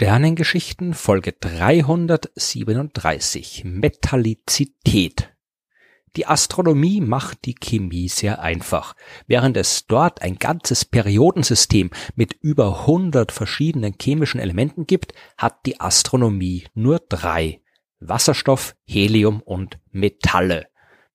Sternengeschichten Folge 337 Metallizität. Die Astronomie macht die Chemie sehr einfach. Während es dort ein ganzes Periodensystem mit über 100 verschiedenen chemischen Elementen gibt, hat die Astronomie nur drei. Wasserstoff, Helium und Metalle.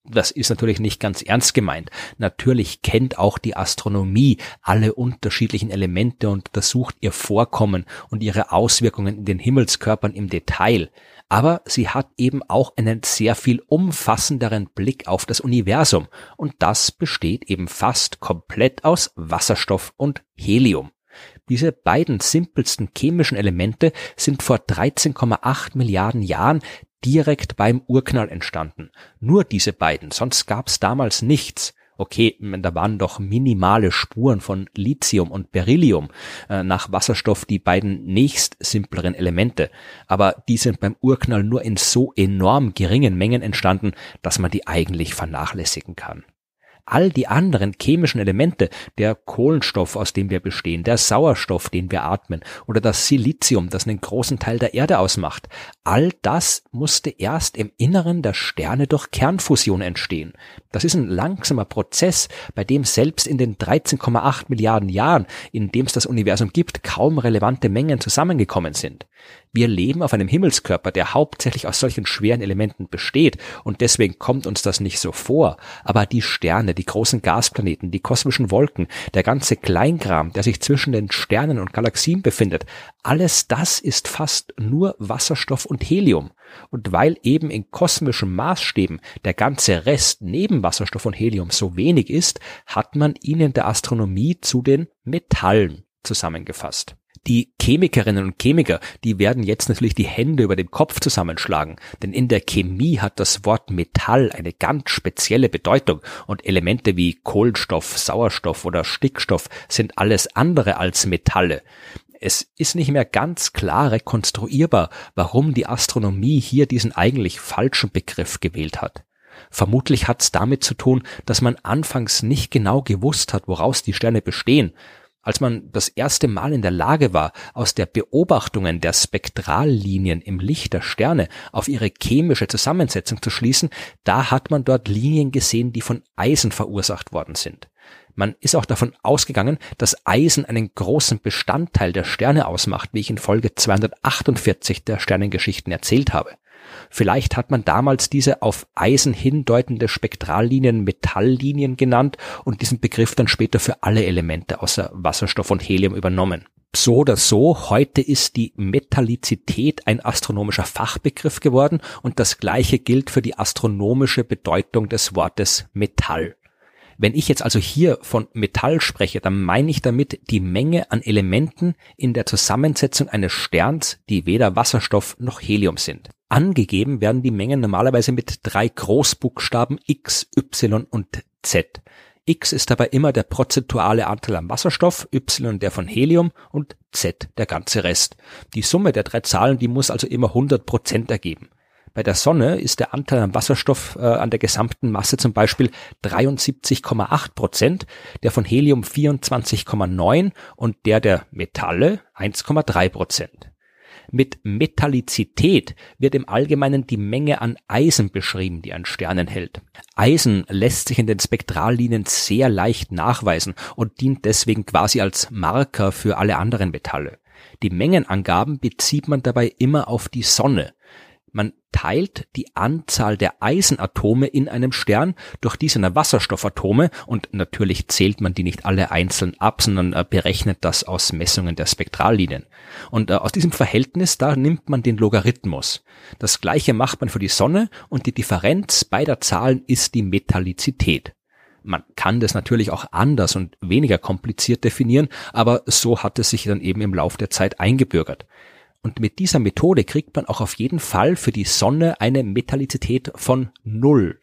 Das ist natürlich nicht ganz ernst gemeint. Natürlich kennt auch die Astronomie alle unterschiedlichen Elemente und untersucht ihr Vorkommen und ihre Auswirkungen in den Himmelskörpern im Detail. Aber sie hat eben auch einen sehr viel umfassenderen Blick auf das Universum und das besteht eben fast komplett aus Wasserstoff und Helium. Diese beiden simpelsten chemischen Elemente sind vor 13,8 Milliarden Jahren direkt beim Urknall entstanden. Nur diese beiden, sonst gab's damals nichts. Okay, da waren doch minimale Spuren von Lithium und Beryllium äh, nach Wasserstoff die beiden nächst simpleren Elemente, aber die sind beim Urknall nur in so enorm geringen Mengen entstanden, dass man die eigentlich vernachlässigen kann all die anderen chemischen Elemente, der Kohlenstoff, aus dem wir bestehen, der Sauerstoff, den wir atmen, oder das Silizium, das einen großen Teil der Erde ausmacht, all das musste erst im Inneren der Sterne durch Kernfusion entstehen. Das ist ein langsamer Prozess, bei dem selbst in den 13,8 Milliarden Jahren, in dem es das Universum gibt, kaum relevante Mengen zusammengekommen sind. Wir leben auf einem Himmelskörper, der hauptsächlich aus solchen schweren Elementen besteht und deswegen kommt uns das nicht so vor. Aber die Sterne, die großen Gasplaneten, die kosmischen Wolken, der ganze Kleingram, der sich zwischen den Sternen und Galaxien befindet, alles das ist fast nur Wasserstoff und Helium. Und weil eben in kosmischen Maßstäben der ganze Rest neben Wasserstoff und Helium so wenig ist, hat man ihn in der Astronomie zu den Metallen zusammengefasst. Die Chemikerinnen und Chemiker, die werden jetzt natürlich die Hände über dem Kopf zusammenschlagen, denn in der Chemie hat das Wort Metall eine ganz spezielle Bedeutung und Elemente wie Kohlenstoff, Sauerstoff oder Stickstoff sind alles andere als Metalle. Es ist nicht mehr ganz klar rekonstruierbar, warum die Astronomie hier diesen eigentlich falschen Begriff gewählt hat. Vermutlich hat es damit zu tun, dass man anfangs nicht genau gewusst hat, woraus die Sterne bestehen, als man das erste Mal in der Lage war, aus der Beobachtungen der Spektrallinien im Licht der Sterne auf ihre chemische Zusammensetzung zu schließen, da hat man dort Linien gesehen, die von Eisen verursacht worden sind. Man ist auch davon ausgegangen, dass Eisen einen großen Bestandteil der Sterne ausmacht, wie ich in Folge 248 der Sternengeschichten erzählt habe. Vielleicht hat man damals diese auf Eisen hindeutende Spektrallinien Metalllinien genannt und diesen Begriff dann später für alle Elemente außer Wasserstoff und Helium übernommen. So oder so, heute ist die Metallizität ein astronomischer Fachbegriff geworden und das gleiche gilt für die astronomische Bedeutung des Wortes Metall. Wenn ich jetzt also hier von Metall spreche, dann meine ich damit die Menge an Elementen in der Zusammensetzung eines Sterns, die weder Wasserstoff noch Helium sind. Angegeben werden die Mengen normalerweise mit drei Großbuchstaben X, Y und Z. X ist dabei immer der prozentuale Anteil am Wasserstoff, Y der von Helium und Z der ganze Rest. Die Summe der drei Zahlen, die muss also immer 100 Prozent ergeben. Bei der Sonne ist der Anteil am Wasserstoff äh, an der gesamten Masse zum Beispiel 73,8 Prozent, der von Helium 24,9% und der der Metalle 1,3 Prozent. Mit Metallizität wird im Allgemeinen die Menge an Eisen beschrieben, die ein Stern enthält. Eisen lässt sich in den Spektrallinien sehr leicht nachweisen und dient deswegen quasi als Marker für alle anderen Metalle. Die Mengenangaben bezieht man dabei immer auf die Sonne. Man teilt die Anzahl der Eisenatome in einem Stern durch die seiner Wasserstoffatome und natürlich zählt man die nicht alle einzeln ab, sondern äh, berechnet das aus Messungen der Spektrallinien. Und äh, aus diesem Verhältnis, da nimmt man den Logarithmus. Das gleiche macht man für die Sonne und die Differenz beider Zahlen ist die Metallizität. Man kann das natürlich auch anders und weniger kompliziert definieren, aber so hat es sich dann eben im Lauf der Zeit eingebürgert. Und mit dieser Methode kriegt man auch auf jeden Fall für die Sonne eine Metallizität von Null.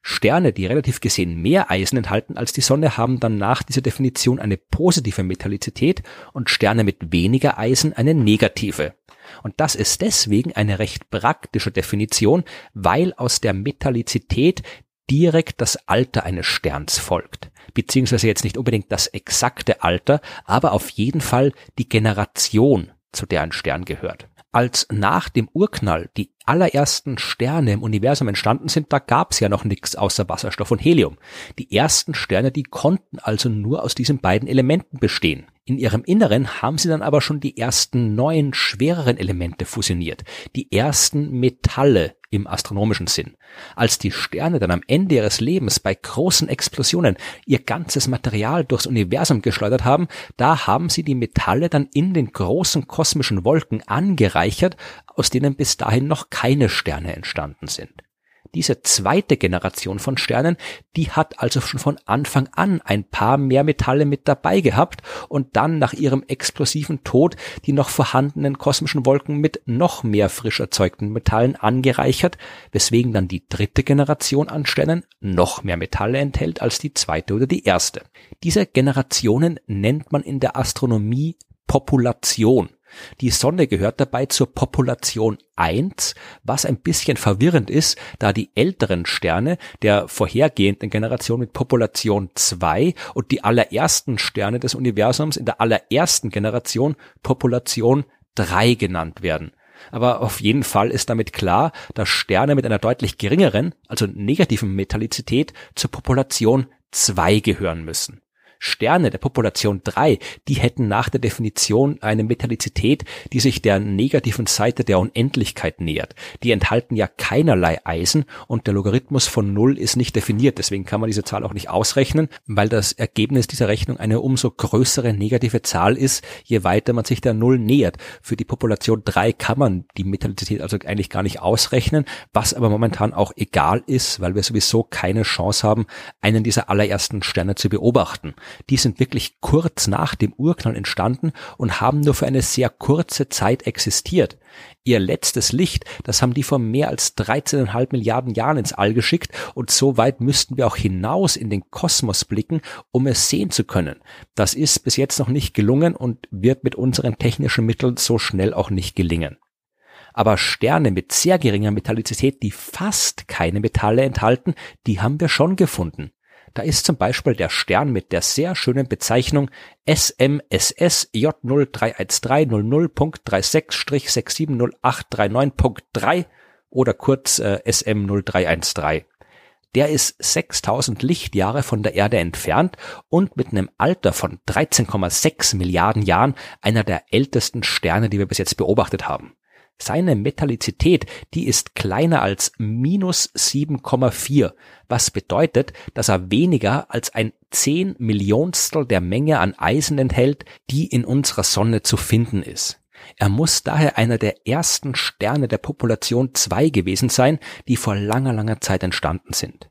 Sterne, die relativ gesehen mehr Eisen enthalten als die Sonne, haben dann nach dieser Definition eine positive Metallizität und Sterne mit weniger Eisen eine negative. Und das ist deswegen eine recht praktische Definition, weil aus der Metallizität direkt das Alter eines Sterns folgt. Beziehungsweise jetzt nicht unbedingt das exakte Alter, aber auf jeden Fall die Generation zu der ein Stern gehört. Als nach dem Urknall die allerersten Sterne im Universum entstanden sind, da gab's ja noch nichts außer Wasserstoff und Helium. Die ersten Sterne, die konnten also nur aus diesen beiden Elementen bestehen. In ihrem Inneren haben sie dann aber schon die ersten neuen, schwereren Elemente fusioniert, die ersten Metalle im astronomischen Sinn. Als die Sterne dann am Ende ihres Lebens bei großen Explosionen ihr ganzes Material durchs Universum geschleudert haben, da haben sie die Metalle dann in den großen kosmischen Wolken angereichert, aus denen bis dahin noch keine Sterne entstanden sind. Diese zweite Generation von Sternen, die hat also schon von Anfang an ein paar mehr Metalle mit dabei gehabt und dann nach ihrem explosiven Tod die noch vorhandenen kosmischen Wolken mit noch mehr frisch erzeugten Metallen angereichert, weswegen dann die dritte Generation an Sternen noch mehr Metalle enthält als die zweite oder die erste. Diese Generationen nennt man in der Astronomie Population. Die Sonne gehört dabei zur Population 1, was ein bisschen verwirrend ist, da die älteren Sterne der vorhergehenden Generation mit Population 2 und die allerersten Sterne des Universums in der allerersten Generation Population 3 genannt werden. Aber auf jeden Fall ist damit klar, dass Sterne mit einer deutlich geringeren, also negativen Metallizität zur Population 2 gehören müssen. Sterne der Population 3, die hätten nach der Definition eine Metallizität, die sich der negativen Seite der Unendlichkeit nähert. Die enthalten ja keinerlei Eisen und der Logarithmus von Null ist nicht definiert. Deswegen kann man diese Zahl auch nicht ausrechnen, weil das Ergebnis dieser Rechnung eine umso größere negative Zahl ist, je weiter man sich der Null nähert. Für die Population 3 kann man die Metallizität also eigentlich gar nicht ausrechnen, was aber momentan auch egal ist, weil wir sowieso keine Chance haben, einen dieser allerersten Sterne zu beobachten die sind wirklich kurz nach dem Urknall entstanden und haben nur für eine sehr kurze Zeit existiert. Ihr letztes Licht, das haben die vor mehr als 13,5 Milliarden Jahren ins All geschickt und so weit müssten wir auch hinaus in den Kosmos blicken, um es sehen zu können. Das ist bis jetzt noch nicht gelungen und wird mit unseren technischen Mitteln so schnell auch nicht gelingen aber Sterne mit sehr geringer Metallizität, die fast keine Metalle enthalten, die haben wir schon gefunden. Da ist zum Beispiel der Stern mit der sehr schönen Bezeichnung SMSS J031300.36-6708393.3 oder kurz äh, SM0313. Der ist 6000 Lichtjahre von der Erde entfernt und mit einem Alter von 13,6 Milliarden Jahren einer der ältesten Sterne, die wir bis jetzt beobachtet haben. Seine Metallizität, die ist kleiner als minus 7,4, was bedeutet, dass er weniger als ein 10 Millionstel der Menge an Eisen enthält, die in unserer Sonne zu finden ist. Er muss daher einer der ersten Sterne der Population 2 gewesen sein, die vor langer, langer Zeit entstanden sind.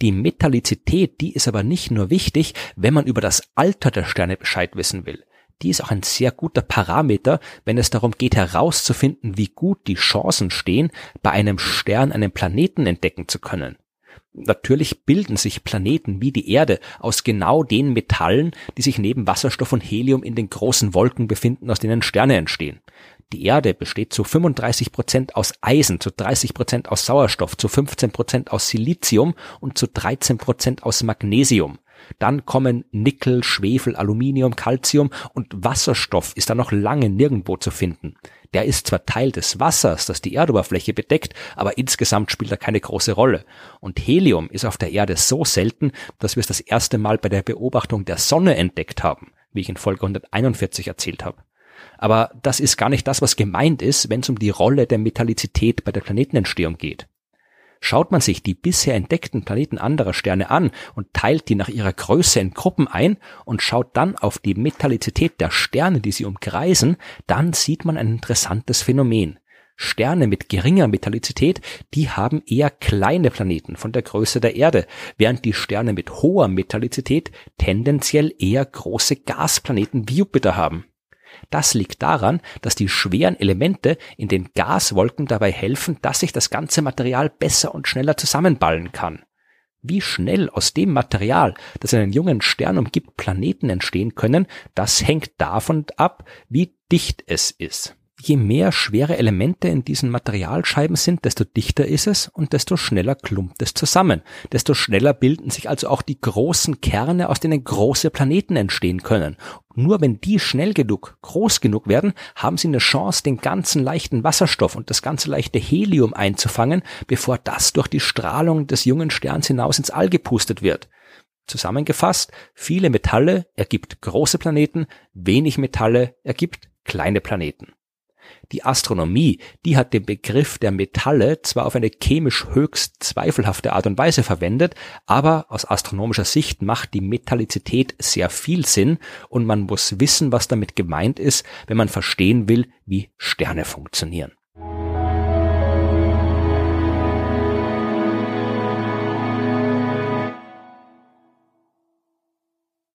Die Metallizität, die ist aber nicht nur wichtig, wenn man über das Alter der Sterne Bescheid wissen will die ist auch ein sehr guter Parameter, wenn es darum geht herauszufinden, wie gut die Chancen stehen, bei einem Stern einen Planeten entdecken zu können. Natürlich bilden sich Planeten wie die Erde aus genau den Metallen, die sich neben Wasserstoff und Helium in den großen Wolken befinden, aus denen Sterne entstehen. Die Erde besteht zu 35 Prozent aus Eisen, zu 30 Prozent aus Sauerstoff, zu 15 Prozent aus Silizium und zu 13 Prozent aus Magnesium. Dann kommen Nickel, Schwefel, Aluminium, Calcium und Wasserstoff ist da noch lange nirgendwo zu finden. Der ist zwar Teil des Wassers, das die Erdoberfläche bedeckt, aber insgesamt spielt er keine große Rolle. Und Helium ist auf der Erde so selten, dass wir es das erste Mal bei der Beobachtung der Sonne entdeckt haben, wie ich in Folge 141 erzählt habe. Aber das ist gar nicht das, was gemeint ist, wenn es um die Rolle der Metallizität bei der Planetenentstehung geht. Schaut man sich die bisher entdeckten Planeten anderer Sterne an und teilt die nach ihrer Größe in Gruppen ein und schaut dann auf die Metallizität der Sterne, die sie umkreisen, dann sieht man ein interessantes Phänomen. Sterne mit geringer Metallizität, die haben eher kleine Planeten von der Größe der Erde, während die Sterne mit hoher Metallizität tendenziell eher große Gasplaneten wie Jupiter haben. Das liegt daran, dass die schweren Elemente in den Gaswolken dabei helfen, dass sich das ganze Material besser und schneller zusammenballen kann. Wie schnell aus dem Material, das einen jungen Stern umgibt, Planeten entstehen können, das hängt davon ab, wie dicht es ist. Je mehr schwere Elemente in diesen Materialscheiben sind, desto dichter ist es und desto schneller klumpt es zusammen. Desto schneller bilden sich also auch die großen Kerne, aus denen große Planeten entstehen können. Nur wenn die schnell genug, groß genug werden, haben sie eine Chance, den ganzen leichten Wasserstoff und das ganze leichte Helium einzufangen, bevor das durch die Strahlung des jungen Sterns hinaus ins All gepustet wird. Zusammengefasst, viele Metalle ergibt große Planeten, wenig Metalle ergibt kleine Planeten. Die Astronomie, die hat den Begriff der Metalle zwar auf eine chemisch höchst zweifelhafte Art und Weise verwendet, aber aus astronomischer Sicht macht die Metallizität sehr viel Sinn und man muss wissen, was damit gemeint ist, wenn man verstehen will, wie Sterne funktionieren.